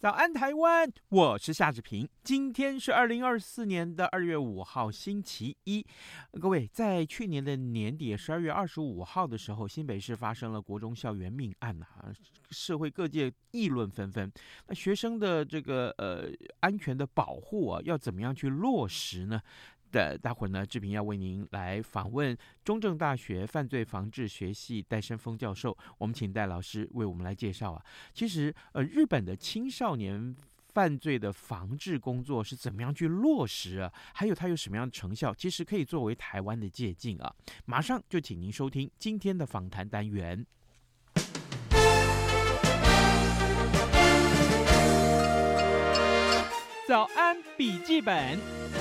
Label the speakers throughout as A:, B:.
A: 早安，台
B: 湾！我是夏志平。今天是二零二四年的二月五号，星期一。各位，在去年的年底十二月二十五号的时候，新北市发生了国中校园命案呐，社会各界议论纷纷。那学生的这个呃安全的保护啊，要怎么样去落实呢？的，待会儿呢，志平要为您来访问中正大学犯罪防治学系戴生峰教授。我们请戴老师为我们来介绍啊。其实，呃，日本的青少年犯罪的防治工作是怎么样去落实啊？还有它有什么样的成效？其实可以作为台湾的借鉴啊。马上就请您收听今天的访谈单元。早安，笔记本。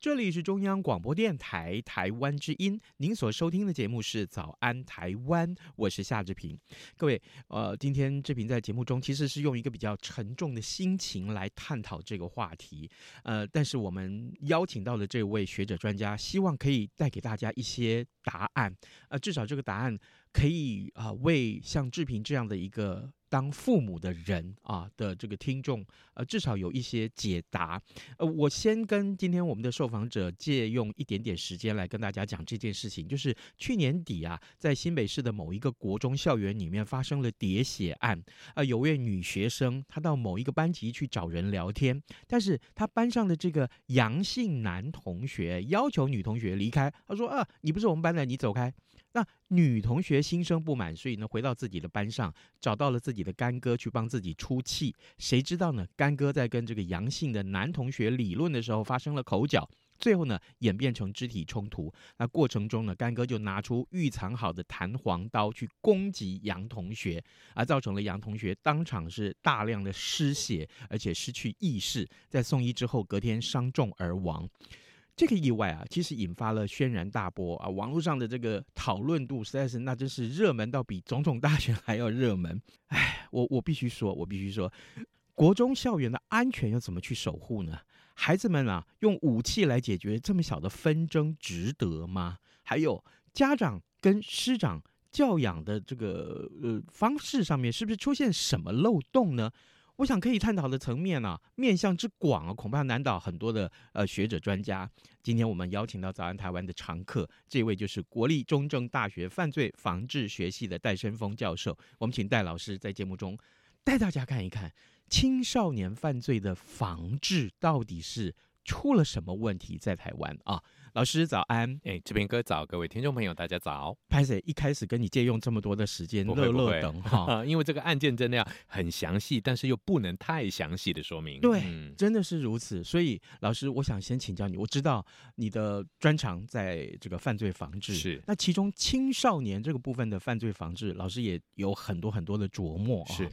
B: 这里是中央广播电台台湾之音，您所收听的节目是《早安台湾》，我是夏志平。各位，呃，今天志平在节目中其实是用一个比较沉重的心情来探讨这个话题，呃，但是我们邀请到的这位学者专家，希望可以带给大家一些答案，呃，至少这个答案可以啊、呃，为像志平这样的一个。当父母的人啊的这个听众，呃，至少有一些解答。呃，我先跟今天我们的受访者借用一点点时间来跟大家讲这件事情，就是去年底啊，在新北市的某一个国中校园里面发生了喋血案。啊、呃，有位女学生，她到某一个班级去找人聊天，但是她班上的这个杨姓男同学要求女同学离开，他说：“啊，你不是我们班的，你走开。”那女同学心生不满，所以呢，回到自己的班上，找到了自己的干哥去帮自己出气。谁知道呢？干哥在跟这个杨姓的男同学理论的时候发生了口角，最后呢，演变成肢体冲突。那过程中呢，干哥就拿出预藏好的弹簧刀去攻击杨同学，而造成了杨同学当场是大量的失血，而且失去意识，在送医之后，隔天伤重而亡。这个意外啊，其实引发了轩然大波啊！网络上的这个讨论度实在是，那真是热门到比总统大选还要热门。哎，我我必须说，我必须说，国中校园的安全要怎么去守护呢？孩子们啊，用武器来解决这么小的纷争，值得吗？还有家长跟师长教养的这个呃方式上面，是不是出现什么漏洞呢？我想可以探讨的层面啊，面向之广啊，恐怕难倒很多的呃学者专家。今天我们邀请到早安台湾的常客，这位就是国立中正大学犯罪防治学系的戴伸峰教授。我们请戴老师在节目中带大家看一看青少年犯罪的防治到底是出了什么问题，在台湾啊。老师早安，
C: 哎，志平哥早，各位听众朋友大家早。
B: 拍谢一开始跟你借用这么多的时间，乐乐等 哈，
C: 因为这个案件真的要很详细，但是又不能太详细的说明。
B: 对，嗯、真的是如此。所以老师，我想先请教你，我知道你的专长在这个犯罪防治，
C: 是
B: 那其中青少年这个部分的犯罪防治，老师也有很多很多的琢磨，
C: 是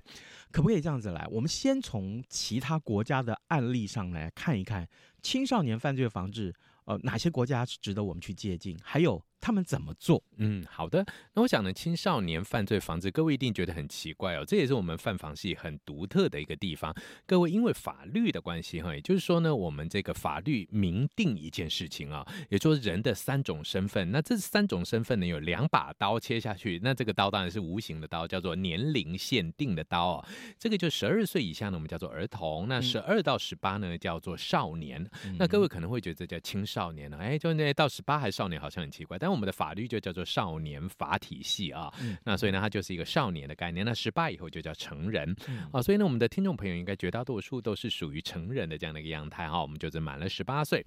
B: 可不可以这样子来？我们先从其他国家的案例上来看一看青少年犯罪防治。呃，哪些国家值得我们去借鉴？还有。他们怎么做？
C: 嗯，好的。那我想呢，青少年犯罪防治，各位一定觉得很奇怪哦。这也是我们犯防系很独特的一个地方。各位，因为法律的关系哈，也就是说呢，我们这个法律明定一件事情啊，也就是人的三种身份。那这三种身份呢，有两把刀切下去。那这个刀当然是无形的刀，叫做年龄限定的刀啊。这个就十二岁以下呢，我们叫做儿童；那十二到十八呢，叫做少年。嗯、那各位可能会觉得这叫青少年呢？哎，就那到十八还少年，好像很奇怪。但我们的法律就叫做少年法体系啊，嗯、那所以呢，它就是一个少年的概念。那十八以后就叫成人、嗯、啊，所以呢，我们的听众朋友应该绝大多数都是属于成人的这样的一个样态哈。我们就是满了十八岁。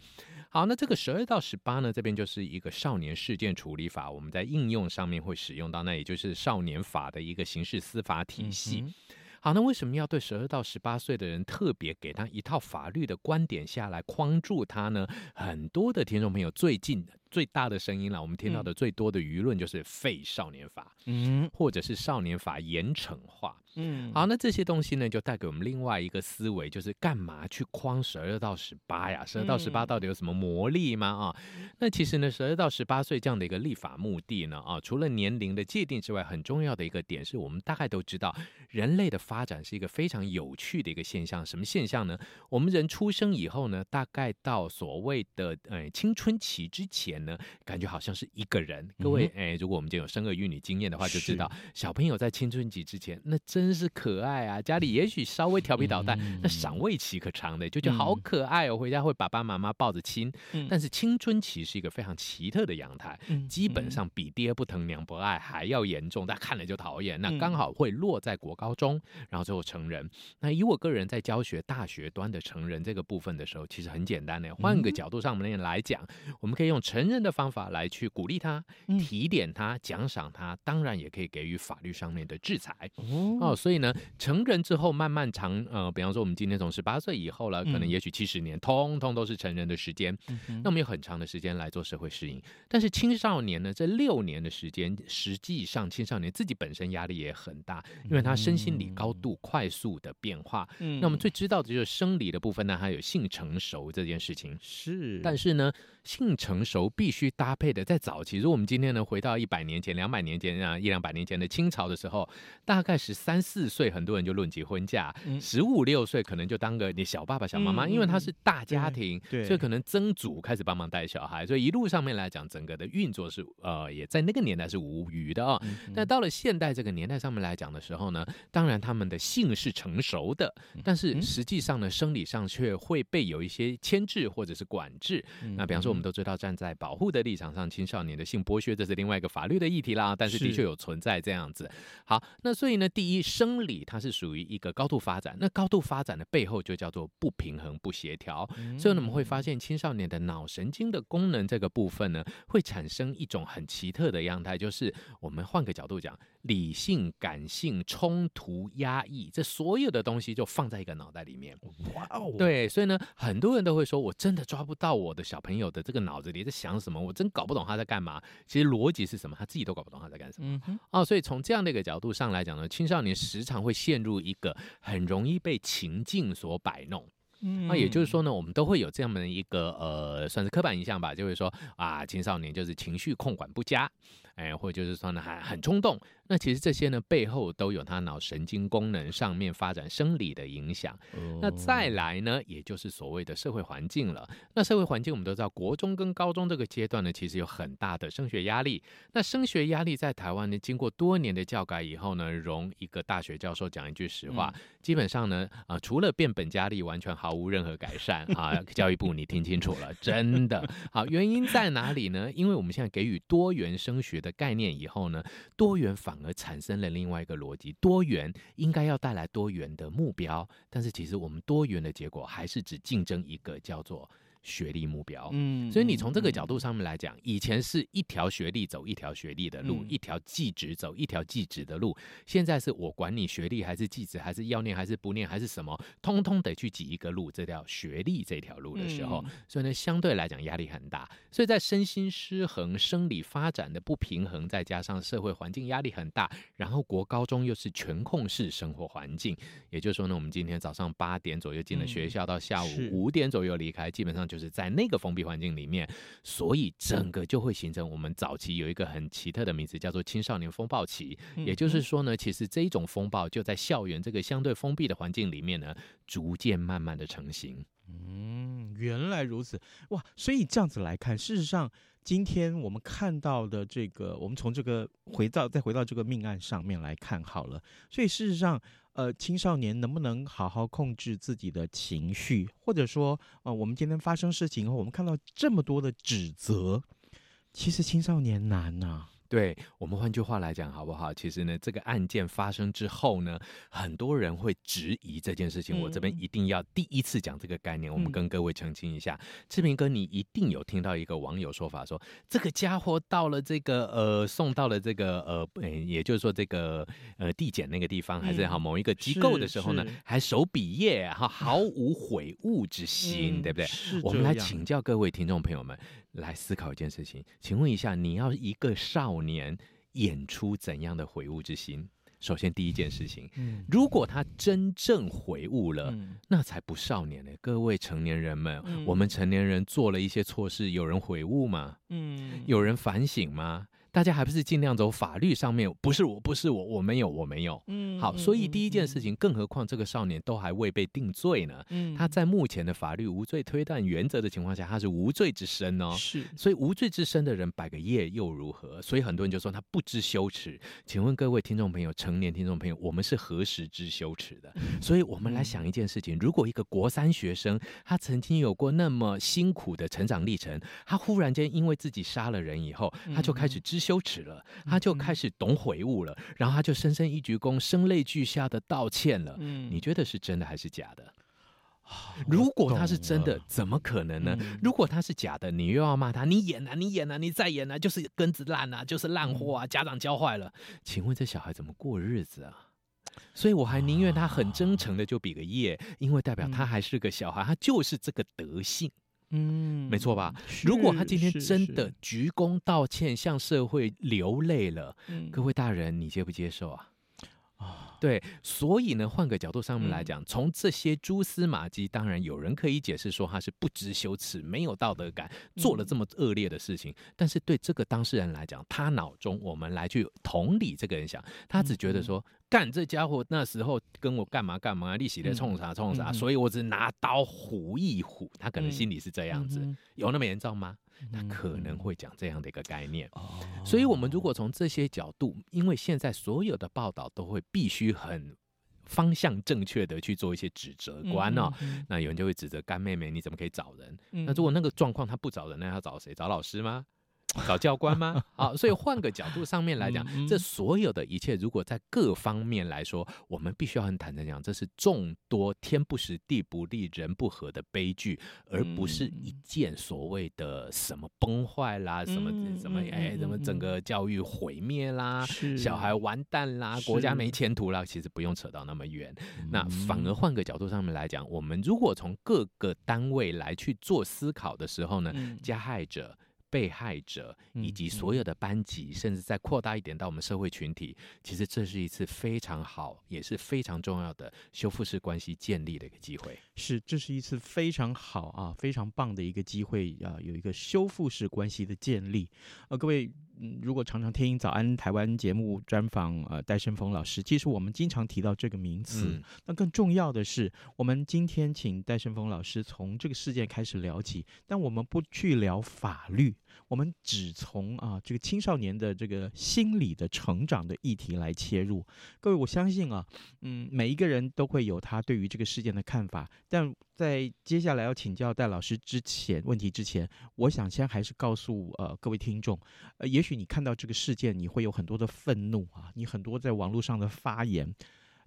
C: 好，那这个十二到十八呢，这边就是一个少年事件处理法，我们在应用上面会使用到，那也就是少年法的一个刑事司法体系。嗯好，那为什么要对十二到十八岁的人特别给他一套法律的观点下来框住他呢？很多的听众朋友最近最大的声音了，我们听到的最多的舆论就是废少年法，嗯，或者是少年法严惩化。嗯，好，那这些东西呢，就带给我们另外一个思维，就是干嘛去框十二到十八呀？十二到十八到底有什么魔力吗？啊，那其实呢，十二到十八岁这样的一个立法目的呢，啊，除了年龄的界定之外，很重要的一个点是我们大概都知道，人类的发展是一个非常有趣的一个现象。什么现象呢？我们人出生以后呢，大概到所谓的呃青春期之前呢，感觉好像是一个人。各位，哎，如果我们今天有生儿育女经验的话，就知道小朋友在青春期之前，那真真是可爱啊！家里也许稍微调皮捣蛋，嗯、那赏味期可长的，就觉得好可爱哦。回家会爸爸妈妈抱着亲。嗯、但是青春期是一个非常奇特的阳台，嗯、基本上比爹不疼娘不爱还要严重，大家看了就讨厌。那刚好会落在国高中，然后最后成人。那以我个人在教学大学端的成人这个部分的时候，其实很简单的。换个角度上面来讲，我们可以用成人的方法来去鼓励他、提点他、奖赏他，当然也可以给予法律上面的制裁。哦。所以呢，成人之后慢慢长，呃，比方说我们今天从十八岁以后了，可能也许七十年，通通都是成人的时间。嗯、那我们有很长的时间来做社会适应。但是青少年呢，这六年的时间，实际上青少年自己本身压力也很大，因为他身心理高度快速的变化。嗯、那我们最知道的就是生理的部分呢，还有性成熟这件事情。是，但是呢。性成熟必须搭配的，在早期，如果我们今天呢回到一百年前、两百年前啊，一两百年前的清朝的时候，大概是三四岁，很多人就论及婚嫁；十五六岁可能就当个你小爸爸、小妈妈，嗯、因为他是大家庭，对，所以可能曾祖开始帮忙带小孩，所以一路上面来讲，整个的运作是呃，也在那个年代是无余的哦。嗯、但到了现代这个年代上面来讲的时候呢，当然他们的性是成熟的，但是实际上呢，生理上却会被有一些牵制或者是管制。那比方说。我们都知道，站在保护的立场上，青少年的性剥削，这是另外一个法律的议题啦。但是的确有存在这样子。好，那所以呢，第一，生理它是属于一个高度发展，那高度发展的背后就叫做不平衡、不协调。所以呢，我们会发现青少年的脑神经的功能这个部分呢，会产生一种很奇特的样态，就是我们换个角度讲，理性、感性、冲突、压抑，这所有的东西就放在一个脑袋里面。哇哦，对，所以呢，很多人都会说，我真的抓不到我的小朋友的这个脑子里在想什么，我真搞不懂他在干嘛。其实逻辑是什么，他自己都搞不懂他在干什么。嗯，哦，所以从这样的一个角度上来讲呢，青少年时常会陷入一个很容易被情境所摆弄。嗯，那也就是说呢，我们都会有这样的一个呃，算是刻板印象吧，就会说啊，青少年就是情绪控管不佳，哎，或者就是说呢，还很冲动。那其实这些呢，背后都有他脑神经功能上面发展生理的影响。那再来呢，也就是所谓的社会环境了。那社会环境我们都知道，国中跟高中这个阶段呢，其实有很大的升学压力。那升学压力在台湾呢，经过多年的教改以后呢，容一个大学教授讲一句实话，嗯、基本上呢，啊、呃，除了变本加厉，完全毫无任何改善啊。教育部，你听清楚了，真的好，原因在哪里呢？因为我们现在给予多元升学的概念以后呢，多元反而产生了另外一个逻辑，多元应该要带来多元的目标，但是其实我们多元的结果还是只竞争一个叫做。学历目标，嗯，所以你从这个角度上面来讲，以前是一条学历走一条学历的路，一条技职走一条技职的路，现在是我管你学历还是技职，还是要念还是不念还是什么，通通得去挤一个路，这条学历这条路的时候，所以呢，相对来讲压力很大。所以在身心失衡、生理发展的不平衡，再加上社会环境压力很大，然后国高中又是全控式生活环境，也就是说呢，我们今天早上八点左右进了学校，到下午五点左右离开，基本上。就是在那个封闭环境里面，所以整个就会形成我们早期有一个很奇特的名字，叫做青少年风暴期。也就是说呢，其实这一种风暴就在校园这个相对封闭的环境里面呢，逐渐慢慢的成型。
B: 嗯，原来如此，哇！所以这样子来看，事实上，今天我们看到的这个，我们从这个回到再回到这个命案上面来看好了。所以事实上。呃，青少年能不能好好控制自己的情绪，或者说，呃，我们今天发生事情后，我们看到这么多的指责，其实青少年难呐、
C: 对，我们换句话来讲，好不好？其实呢，这个案件发生之后呢，很多人会质疑这件事情。嗯、我这边一定要第一次讲这个概念，嗯、我们跟各位澄清一下。志平哥，你一定有听到一个网友说法说，说这个家伙到了这个呃，送到了这个呃，也就是说这个呃地检那个地方，还是好某一个机构的时候呢，还手笔业哈，毫 无悔悟之心，嗯、对不对？我们来请教各位听众朋友们。来思考一件事情，请问一下，你要一个少年演出怎样的悔悟之心？首先，第一件事情，嗯，如果他真正悔悟了，嗯，那才不少年呢。各位成年人们，嗯，我们成年人做了一些错事，有人悔悟吗？嗯，有人反省吗？大家还不是尽量走法律上面，不是我，不是我，我没有，我没有。嗯，好，所以第一件事情，更何况这个少年都还未被定罪呢。嗯，他在目前的法律无罪推断原则的情况下，他是无罪之身哦。是，所以无罪之身的人摆个业又如何？所以很多人就说他不知羞耻。请问各位听众朋友，成年听众朋友，我们是何时知羞耻的？所以我们来想一件事情：如果一个国三学生，他曾经有过那么辛苦的成长历程，他忽然间因为自己杀了人以后，他就开始知。羞耻了，他就开始懂悔悟了，然后他就深深一鞠躬，声泪俱下的道歉了。嗯，你觉得是真的还是假的？如果他是真的，怎么可能呢？如果他是假的，你又要骂他，你演啊，你演啊，你再演啊，就是根子烂啊，就是烂货啊，家长教坏了。请问这小孩怎么过日子啊？所以我还宁愿他很真诚的就比个耶，因为代表他还是个小孩，他就是这个德性。嗯，没错吧？如果他今天真的鞠躬道歉，向社会流泪了，各位大人，你接不接受啊？啊，对，所以呢，换个角度上面来讲，从这些蛛丝马迹，当然有人可以解释说他是不知羞耻、没有道德感，做了这么恶劣的事情。但是对这个当事人来讲，他脑中我们来去同理这个人想，他只觉得说。干这家伙那时候跟我干嘛干嘛，利息在冲啥冲啥，所以我只拿刀唬一唬。他可能心里是这样子，有那么严重吗？他可能会讲这样的一个概念。所以，我们如果从这些角度，因为现在所有的报道都会必须很方向正确的去做一些指责观哦，那有人就会指责干妹妹，你怎么可以找人？那如果那个状况他不找人，那要找谁？找老师吗？找教官吗？好，所以换个角度上面来讲，这所有的一切，如果在各方面来说，我们必须要很坦诚讲，这是众多天不时、地不利、人不和的悲剧，而不是一件所谓的什么崩坏啦、什么什么哎、什么整个教育毁灭啦、小孩完蛋啦、国家没前途啦，其实不用扯到那么远。那反而换个角度上面来讲，我们如果从各个单位来去做思考的时候呢，加害者。被害者以及所有的班级，甚至再扩大一点到我们社会群体，其实这是一次非常好，也是非常重要的修复式关系建立的一个机会。
B: 是，这是一次非常好啊，非常棒的一个机会啊，有一个修复式关系的建立。呃，各位。嗯，如果常常听早安台湾节目专访，呃，戴胜峰老师，其实我们经常提到这个名词。嗯、那更重要的是，我们今天请戴胜峰老师从这个事件开始聊起，但我们不去聊法律，我们只从啊这个青少年的这个心理的成长的议题来切入。各位，我相信啊，嗯，每一个人都会有他对于这个事件的看法，但在接下来要请教戴老师之前，问题之前，我想先还是告诉呃各位听众，呃，也许你看到这个事件，你会有很多的愤怒啊，你很多在网络上的发言，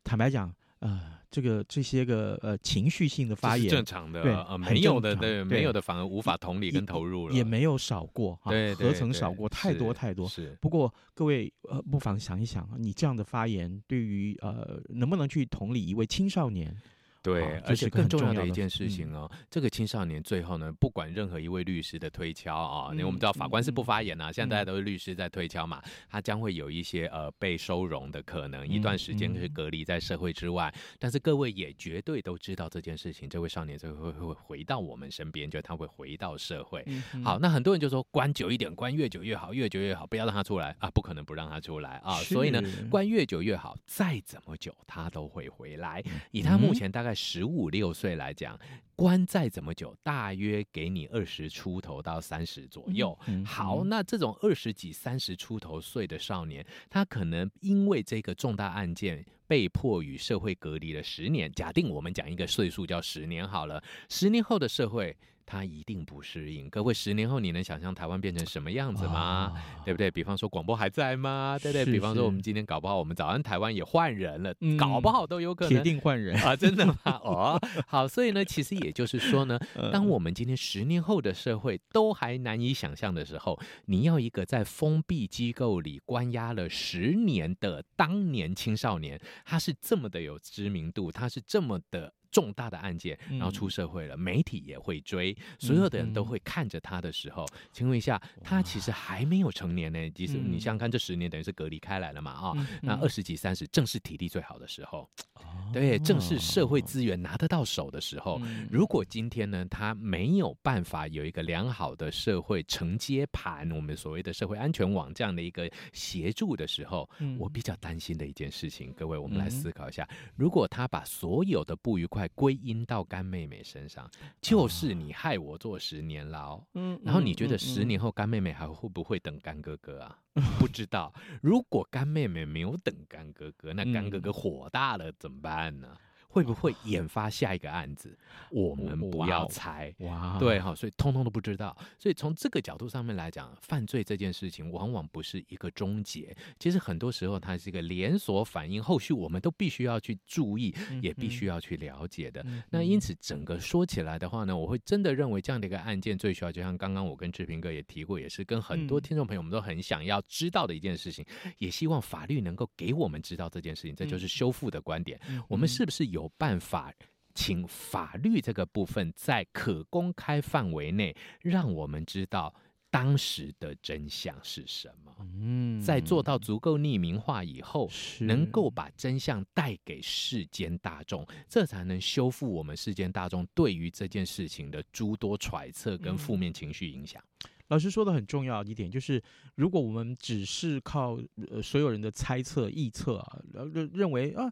B: 坦白讲，呃，这个这些个呃情绪性的发言，
C: 正常的，
B: 对，
C: 呃，没有的，对，没有的反而无法同理跟投入了，
B: 也，也没有少过，啊，
C: 对，
B: 何曾少过，太多太多。是，不过各位呃，不妨想一想，你这样的发言对于呃，能不能去同理一位青少年？
C: 对，而且更重要的一件事情哦，这个青少年最后呢，不管任何一位律师的推敲啊，因为我们知道法官是不发言啊，现在大家都是律师在推敲嘛，他将会有一些呃被收容的可能，一段时间是隔离在社会之外。但是各位也绝对都知道这件事情，这位少年最后会会回到我们身边，就他会回到社会。好，那很多人就说关久一点，关越久越好，越久越好，不要让他出来啊，不可能不让他出来啊。所以呢，关越久越好，再怎么久他都会回来。以他目前大概。十五六岁来讲，关再怎么久，大约给你二十出头到三十左右。好，那这种二十几、三十出头岁的少年，他可能因为这个重大案件被迫与社会隔离了十年。假定我们讲一个岁数叫十年好了，十年后的社会，他一定不适应。各位，十年后你能想象台湾变成什么样子吗？哦、对不对？比方说广播还在吗？对不对？比方说我们今天搞不好我们早安台湾也换人了，嗯、搞不好都有可能。
B: 铁定换人
C: 啊！真的吗？哦，好，所以呢，其实也就是说呢，当我们今天十年后的社会都还难以想象的时候，你要一个在封闭机构里关押了十年的当年青少年，他是这么的有知名度，他是这么的。重大的案件，然后出社会了，嗯、媒体也会追，所有的人都会看着他的时候，嗯、请问一下，他其实还没有成年呢。其实你想想看，这十年等于是隔离开来了嘛？啊、嗯，那二十几、三十正是体力最好的时候，嗯、对，正是社会资源拿得到手的时候。嗯、如果今天呢，他没有办法有一个良好的社会承接盘，我们所谓的社会安全网这样的一个协助的时候，嗯、我比较担心的一件事情，各位，我们来思考一下，如果他把所有的不愉快归因到干妹妹身上，就是你害我坐十年牢。嗯，然后你觉得十年后干妹妹还会不会等干哥哥啊？不知道。如果干妹妹没有等干哥哥，那干哥哥火大了怎么办呢？会不会引发下一个案子？我们不要猜。哇，对哈，所以通通都不知道。所以从这个角度上面来讲，犯罪这件事情往往不是一个终结，其实很多时候它是一个连锁反应，后续我们都必须要去注意，也必须要去了解的。那因此，整个说起来的话呢，我会真的认为这样的一个案件最需要，就像刚刚我跟志平哥也提过，也是跟很多听众朋友们都很想要知道的一件事情，也希望法律能够给我们知道这件事情。这就是修复的观点，我们是不是有？有办法，请法律这个部分在可公开范围内，让我们知道当时的真相是什么。嗯，在做到足够匿名化以后，能够把真相带给世间大众，这才能修复我们世间大众对于这件事情的诸多揣测跟负面情绪影响。
B: 嗯，老师说的很重要一点，就是如果我们只是靠呃所有人的猜测、臆测啊，认认为啊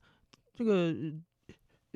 B: 这个。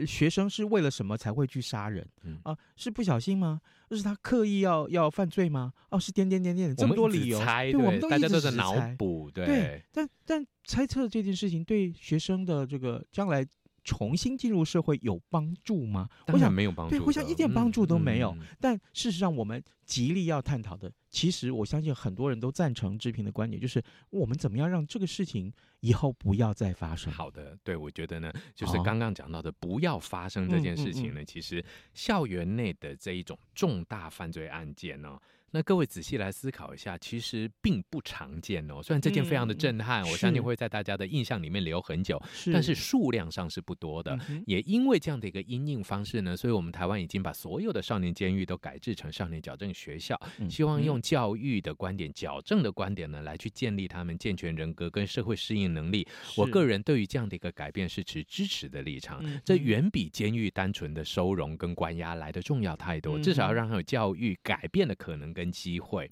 B: 学生是为了什么才会去杀人？嗯啊，是不小心吗？是他刻意要要犯罪吗？哦，是点点点点这么多理由，
C: 猜
B: 对，我们都
C: 大家都在脑补，对，
B: 对。但但猜测这件事情对学生的这个将来重新进入社会有帮助吗？
C: 我想没有帮助，
B: 对，我想一点帮助都没有。但事实上，我们极力要探讨的，其实我相信很多人都赞成志平的观点，就是我们怎么样让这个事情以后不要再发生。
C: 好的，对，我觉得呢，就是刚刚讲到的不要发生这件事情呢，其实校园内的这一种重大犯罪案件呢、哦。那各位仔细来思考一下，其实并不常见哦。虽然这件非常的震撼，嗯、我相信会在大家的印象里面留很久，是但是数量上是不多的。嗯、也因为这样的一个因应方式呢，所以我们台湾已经把所有的少年监狱都改制成少年矫正学校，嗯、希望用教育的观点、矫正的观点呢，来去建立他们健全人格跟社会适应能力。我个人对于这样的一个改变是持支持的立场，嗯、这远比监狱单纯的收容跟关押来的重要太多。嗯、至少要让他有教育改变的可能跟机会，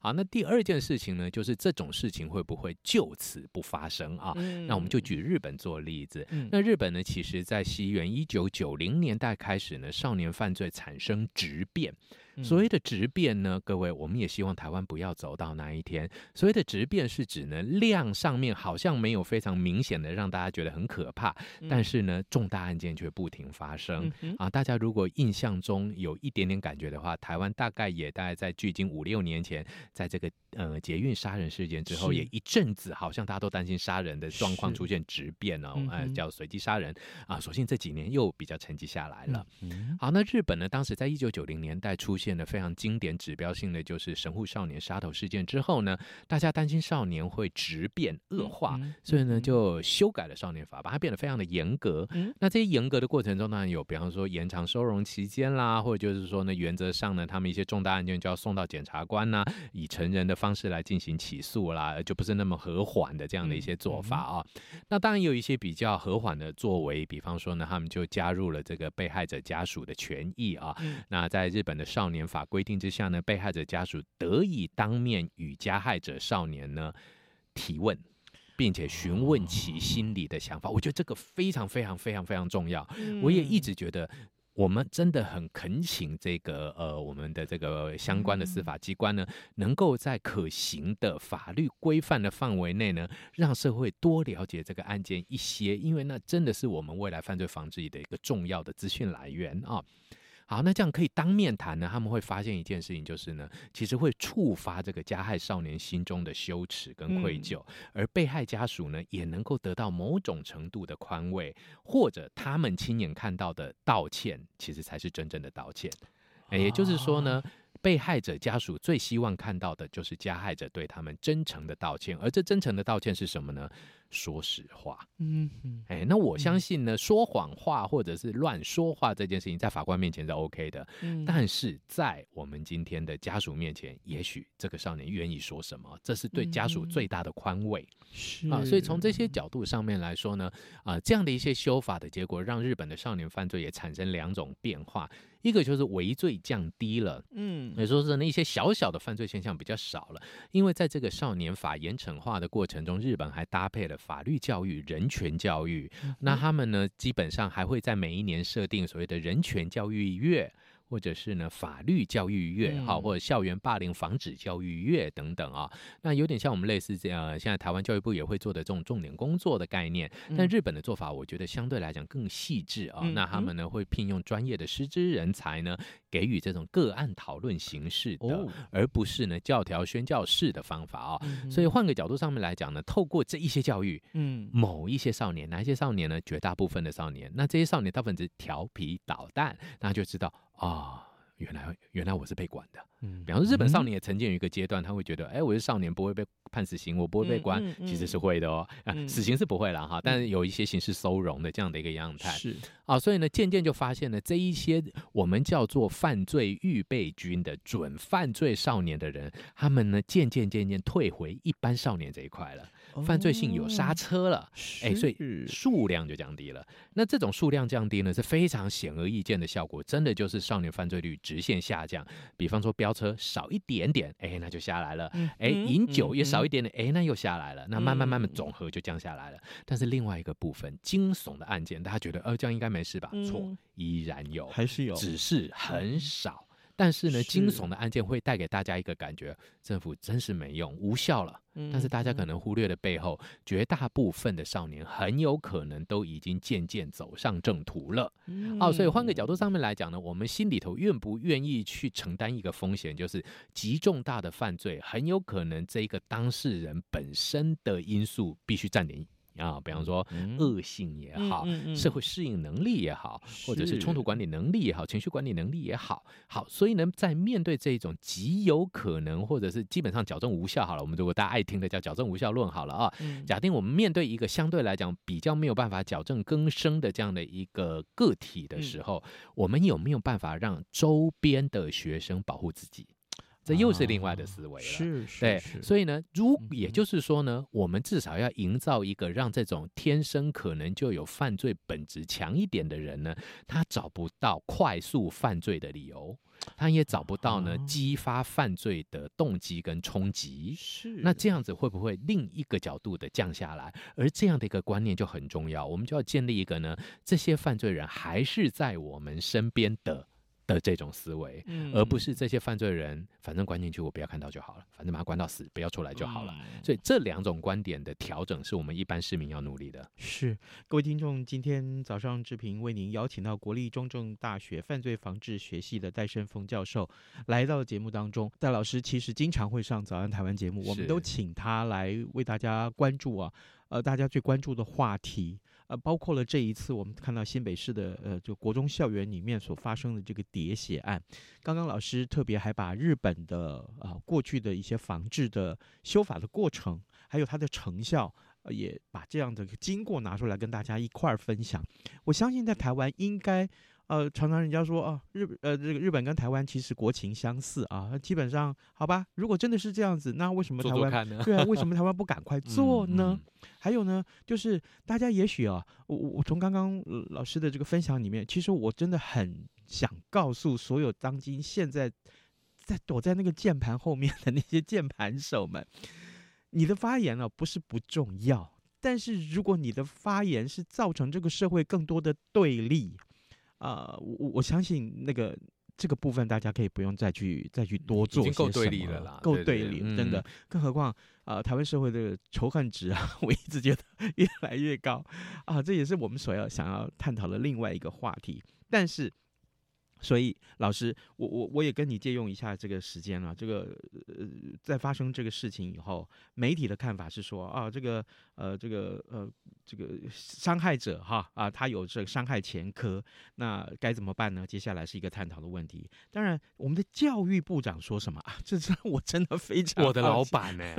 C: 好，那第二件事情呢，就是这种事情会不会就此不发生啊？嗯、那我们就举日本做例子。嗯、那日本呢，其实在西元一九九零年代开始呢，少年犯罪产生质变。所谓的质变呢，各位，我们也希望台湾不要走到那一天。所谓的质变是指呢，量上面好像没有非常明显的让大家觉得很可怕，但是呢，重大案件却不停发生啊。大家如果印象中有一点点感觉的话，台湾大概也大概在距今五六年前，在这个呃捷运杀人事件之后，也一阵子好像大家都担心杀人的状况出现质变哦，哎，叫随机杀人啊。所幸这几年又比较沉寂下来了。好，那日本呢，当时在一九九零年代出现。现的非常经典指标性的就是神户少年杀头事件之后呢，大家担心少年会质变恶化，所以呢就修改了少年法，把它变得非常的严格。嗯、那这些严格的过程中呢，有比方说延长收容期间啦，或者就是说呢，原则上呢，他们一些重大案件就要送到检察官呐，以成人的方式来进行起诉啦，就不是那么和缓的这样的一些做法啊。那当然有一些比较和缓的作为，比方说呢，他们就加入了这个被害者家属的权益啊。嗯、那在日本的少年年法规定之下呢，被害者家属得以当面与加害者少年呢提问，并且询问其心里的想法。我觉得这个非常非常非常非常重要。我也一直觉得，我们真的很恳请这个呃，我们的这个相关的司法机关呢，能够在可行的法律规范的范围内呢，让社会多了解这个案件一些，因为那真的是我们未来犯罪防治的一个重要的资讯来源啊。好，那这样可以当面谈呢？他们会发现一件事情，就是呢，其实会触发这个加害少年心中的羞耻跟愧疚，嗯、而被害家属呢，也能够得到某种程度的宽慰，或者他们亲眼看到的道歉，其实才是真正的道歉。欸、也就是说呢。啊被害者家属最希望看到的就是加害者对他们真诚的道歉，而这真诚的道歉是什么呢？说实话。嗯嗯，哎，那我相信呢，说谎话或者是乱说话这件事情，在法官面前是 OK 的。嗯，但是在我们今天的家属面前，也许这个少年愿意说什么，这是对家属最大的宽慰。是啊，所以从这些角度上面来说呢，啊，这样的一些修法的结果，让日本的少年犯罪也产生两种变化。一个就是违罪降低了，嗯，也说是那一些小小的犯罪现象比较少了，因为在这个少年法严惩化的过程中，日本还搭配了法律教育、人权教育，那他们呢，基本上还会在每一年设定所谓的人权教育月。或者是呢，法律教育月哈，或者校园霸凌防止教育月等等啊，那有点像我们类似这样，现在台湾教育部也会做的这种重点工作的概念。但日本的做法，我觉得相对来讲更细致啊。那他们呢会聘用专业的师资人才呢，给予这种个案讨论形式的，而不是呢教条宣教式的方法啊。所以换个角度上面来讲呢，透过这一些教育，嗯，某一些少年，哪一些少年呢？绝大部分的少年，那这些少年大部分是调皮捣蛋，那就知道。啊、哦，原来原来我是被管的。嗯，比方说日本少年也曾经有一个阶段，他会觉得，哎、欸，我是少年，不会被判死刑，我不会被关，嗯嗯、其实是会的哦。啊，死刑是不会了哈，但是有一些刑事收容的这样的一个样态。是啊，所以呢，渐渐就发现了这一些我们叫做犯罪预备军的准犯罪少年的人，他们呢渐渐渐渐退回一般少年这一块了。犯罪性有刹车了，哎、欸，所以数量就降低了。那这种数量降低呢，是非常显而易见的效果，真的就是少年犯罪率直线下降。比方说飙车少一点点，哎、欸，那就下来了。哎、欸，饮酒也少一点点，哎、欸，那又下来了。那慢慢慢慢总和就降下来了。但是另外一个部分，惊悚的案件，大家觉得，呃，这样应该没事吧？错，依然有，还是有，只是很少。但是呢，惊悚的案件会带给大家一个感觉，政府真是没用，无效了。但是大家可能忽略的背后，绝大部分的少年很有可能都已经渐渐走上正途了。哦，所以换个角度上面来讲呢，我们心里头愿不愿意去承担一个风险，就是极重大的犯罪，很有可能这一个当事人本身的因素必须占点。啊，比方说恶性也好，嗯社会适应能力也好，是或者是冲突管理能力也好，情绪管理能力也好，好，所以呢，在面对这种极有可能或者是基本上矫正无效，好了，我们如果大家爱听的叫矫正无效论，好了啊，嗯、假定我们面对一个相对来讲比较没有办法矫正更生的这样的一个个体的时候，嗯、我们有没有办法让周边的学生保护自己？这又是另外的思维了，是是，对，所以呢，如也就是说呢，我们至少要营造一个让这种天生可能就有犯罪本质强一点的人呢，他找不到快速犯罪的理由，他也找不到呢激发犯罪的动机跟冲击，是，那这样子会不会另一个角度的降下来？而这样的一个观念就很重要，我们就要建立一个呢，这些犯罪人还是在我们身边的。的这种思维，而不是这些犯罪人，反正关进去我不要看到就好了，反正把他关到死，不要出来就好了。所以这两种观点的调整，是我们一般市民要努力的。
B: 是，各位听众，今天早上志平为您邀请到国立中正大学犯罪防治学系的戴胜峰教授来到节目当中。戴老师其实经常会上早安台湾节目，我们都请他来为大家关注啊，呃，大家最关注的话题。包括了这一次我们看到新北市的呃，就国中校园里面所发生的这个喋血案，刚刚老师特别还把日本的啊、呃、过去的一些防治的修法的过程，还有它的成效，也把这样的经过拿出来跟大家一块儿分享。我相信在台湾应该。呃，常常人家说啊，日呃这个日本跟台湾其实国情相似啊，基本上好吧。如果真的是这样子，那为什么台湾？对啊，为什么 台湾不赶快做呢？嗯嗯、还有呢，就是大家也许啊，我我从刚刚老师的这个分享里面，其实我真的很想告诉所有当今现在在躲在那个键盘后面的那些键盘手们，你的发言呢、啊、不是不重要，但是如果你的发言是造成这个社会更多的对立。啊、呃，我我相信那个这个部分大家可以不用再去再去多做已经，够对立了啦，够对立，真的。更何况啊、呃，台湾社会的仇恨值啊，我一直觉得越来越高啊，这也是我们所要想要探讨的另外一个话题。但是所以老师，我我我也跟你借用一下这个时间了。这个呃，在发生这个事情以后，媒体的看法是说啊，这个呃，这个呃，这个伤害者哈啊，他有这个伤害前科，那该怎么办呢？接下来是一个探讨的问题。当然，我们的教育部长说什么啊？这是我真的非常
C: 我的老板呢、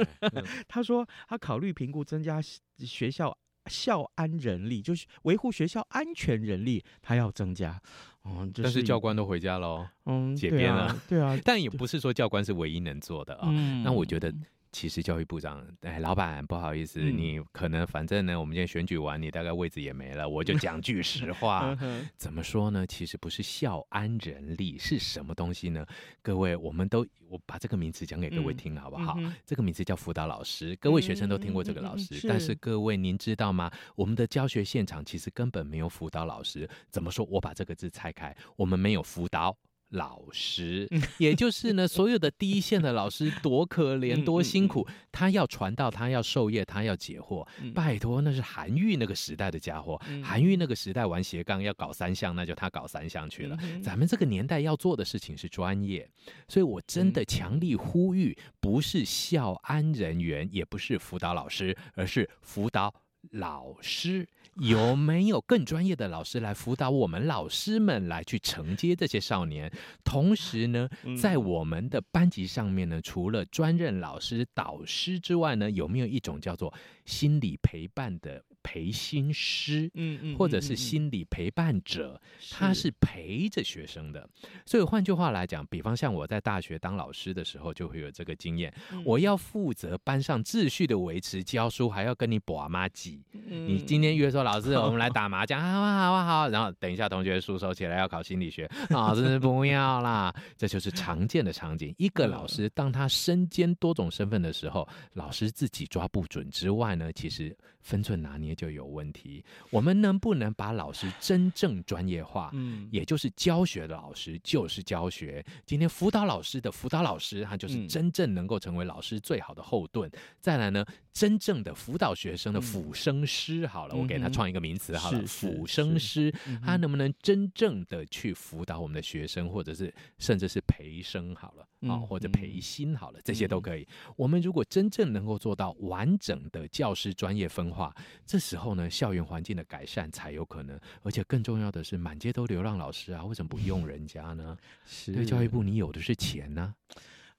B: 他说他考虑评估增加学校校安人力，就是维护学校安全人力，他要增加。嗯，
C: 但是教官都回家喽，
B: 嗯，
C: 解编了，
B: 对啊，对啊，
C: 但也不是说教官是唯一能做的啊。
B: 嗯，
C: 那我觉得。其实教育部长，哎，老板，不好意思，嗯、你可能反正呢，我们今天选举完，你大概位置也没了。我就讲句实话，怎么说呢？其实不是孝安人力是什么东西呢？各位，我们都我把这个名词讲给各位听好不好？嗯、这个名字叫辅导老师，各位学生都听过这个老师，但是各位您知道吗？我们的教学现场其实根本没有辅导老师。怎么说？我把这个字拆开，我们没有辅导。老师，也就是呢，所有的第一线的老师多可怜，多辛苦，他要传道，他要授业，他要解惑。拜托，那是韩愈那个时代的家伙，韩愈那个时代玩斜杠要搞三项，那就他搞三项去了。咱们这个年代要做的事情是专业，所以我真的强力呼吁，不是校安人员，也不是辅导老师，而是辅导老师。有没有更专业的老师来辅导我们老师们来去承接这些少年？同时呢，在我们的班级上面呢，除了专任老师、导师之外呢，有没有一种叫做心理陪伴的陪心师？嗯嗯，或者是心理陪伴者，他是陪着学生的。所以换句话来讲，比方像我在大学当老师的时候，就会有这个经验。我要负责班上秩序的维持，教书还要跟你把妈挤。你今天约说。老师，我们来打麻将，好啊，好啊，好。然后等一下，同学书收起来要考心理学，老师不要啦。这就是常见的场景。一个老师，当他身兼多种身份的时候，老师自己抓不准之外呢，其实分寸拿捏就有问题。我们能不能把老师真正专业化？嗯，也就是教学的老师就是教学。今天辅导老师的辅导老师，他就是真正能够成为老师最好的后盾。再来呢，真正的辅导学生的辅生师，好了，我给他。创一个名词好了，辅生师，他能不能真正的去辅导我们的学生，或者是甚至是培生好了啊，或者培新好了，这些都可以。我们如果真正能够做到完整的教师专业分化，这时候呢，校园环境的改善才有可能。而且更重要的是，满街都流浪老师啊，为什么不用人家呢？对教育部，你有的是钱呢。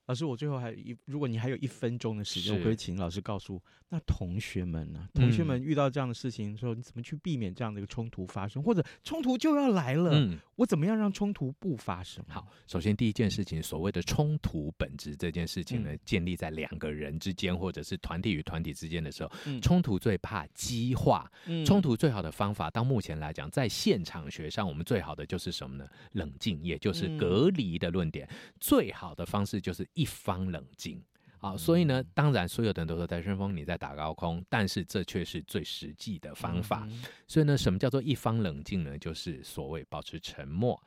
B: 老师，我最后还有一，如果你还有一分钟的时间，我可以请老师告诉那同学们呢？同学们遇到这样的事情的时候，你怎么去避免这样的一个冲突发生？或者冲突就要来了，嗯、我怎么样让冲突不发生？
C: 好，首先第一件事情，所谓的冲突本质这件事情呢，嗯、建立在两个人之间，或者是团体与团体之间的时候，嗯、冲突最怕激化。嗯、冲突最好的方法，到目前来讲，在现场学上，我们最好的就是什么呢？冷静，也就是隔离的论点。嗯、最好的方式就是。一方冷静，好，所以呢，当然所有的人都说戴顺峰你在打高空，但是这却是最实际的方法。所以呢，什么叫做一方冷静呢？就是所谓保持沉默。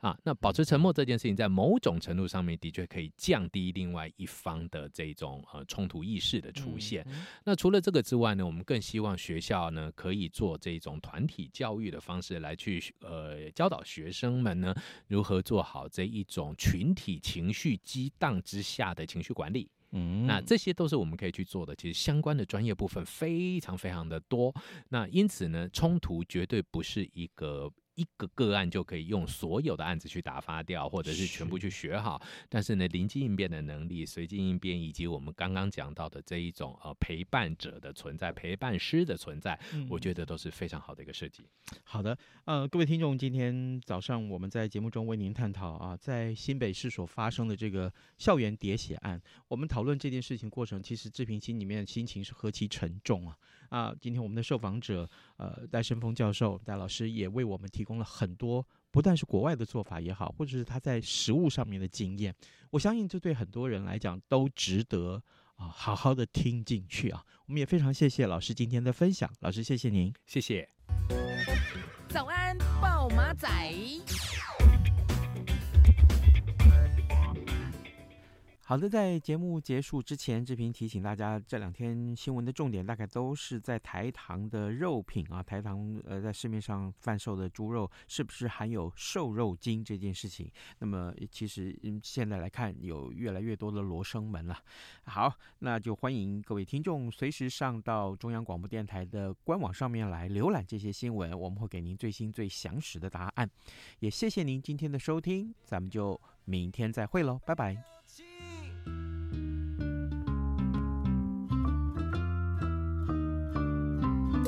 C: 啊，那保持沉默这件事情，在某种程度上面的确可以降低另外一方的这种呃冲突意识的出现。嗯嗯、那除了这个之外呢，我们更希望学校呢可以做这种团体教育的方式来去呃教导学生们呢如何做好这一种群体情绪激荡之下的情绪管理。嗯，那这些都是我们可以去做的。其实相关的专业部分非常非常的多。那因此呢，冲突绝对不是一个。一个个案就可以用所有的案子去打发掉，或者是全部去学好。是但是呢，临机应变的能力、随机应变，以及我们刚刚讲到的这一种呃陪伴者的存在、陪伴师的存在，嗯、我觉得都是非常好的一个设计。
B: 好的，呃，各位听众，今天早上我们在节目中为您探讨啊，在新北市所发生的这个校园喋血案，我们讨论这件事情过程，其实志平心里面的心情是何其沉重啊。啊，今天我们的受访者，呃，戴生峰教授、戴老师也为我们提供了很多，不但是国外的做法也好，或者是他在食物上面的经验。我相信这对很多人来讲都值得啊，好好的听进去啊。我们也非常谢谢老师今天的分享，老师谢谢您，
C: 谢谢。
A: 早安，暴马仔。
B: 好的，在节目结束之前，志平提醒大家，这两天新闻的重点大概都是在台糖的肉品啊，台糖呃在市面上贩售的猪肉是不是含有瘦肉精这件事情。那么其实嗯，现在来看，有越来越多的罗生门了。好，那就欢迎各位听众随时上到中央广播电台的官网上面来浏览这些新闻，我们会给您最新最详实的答案。也谢谢您今天的收听，咱们就明天再会喽，拜拜。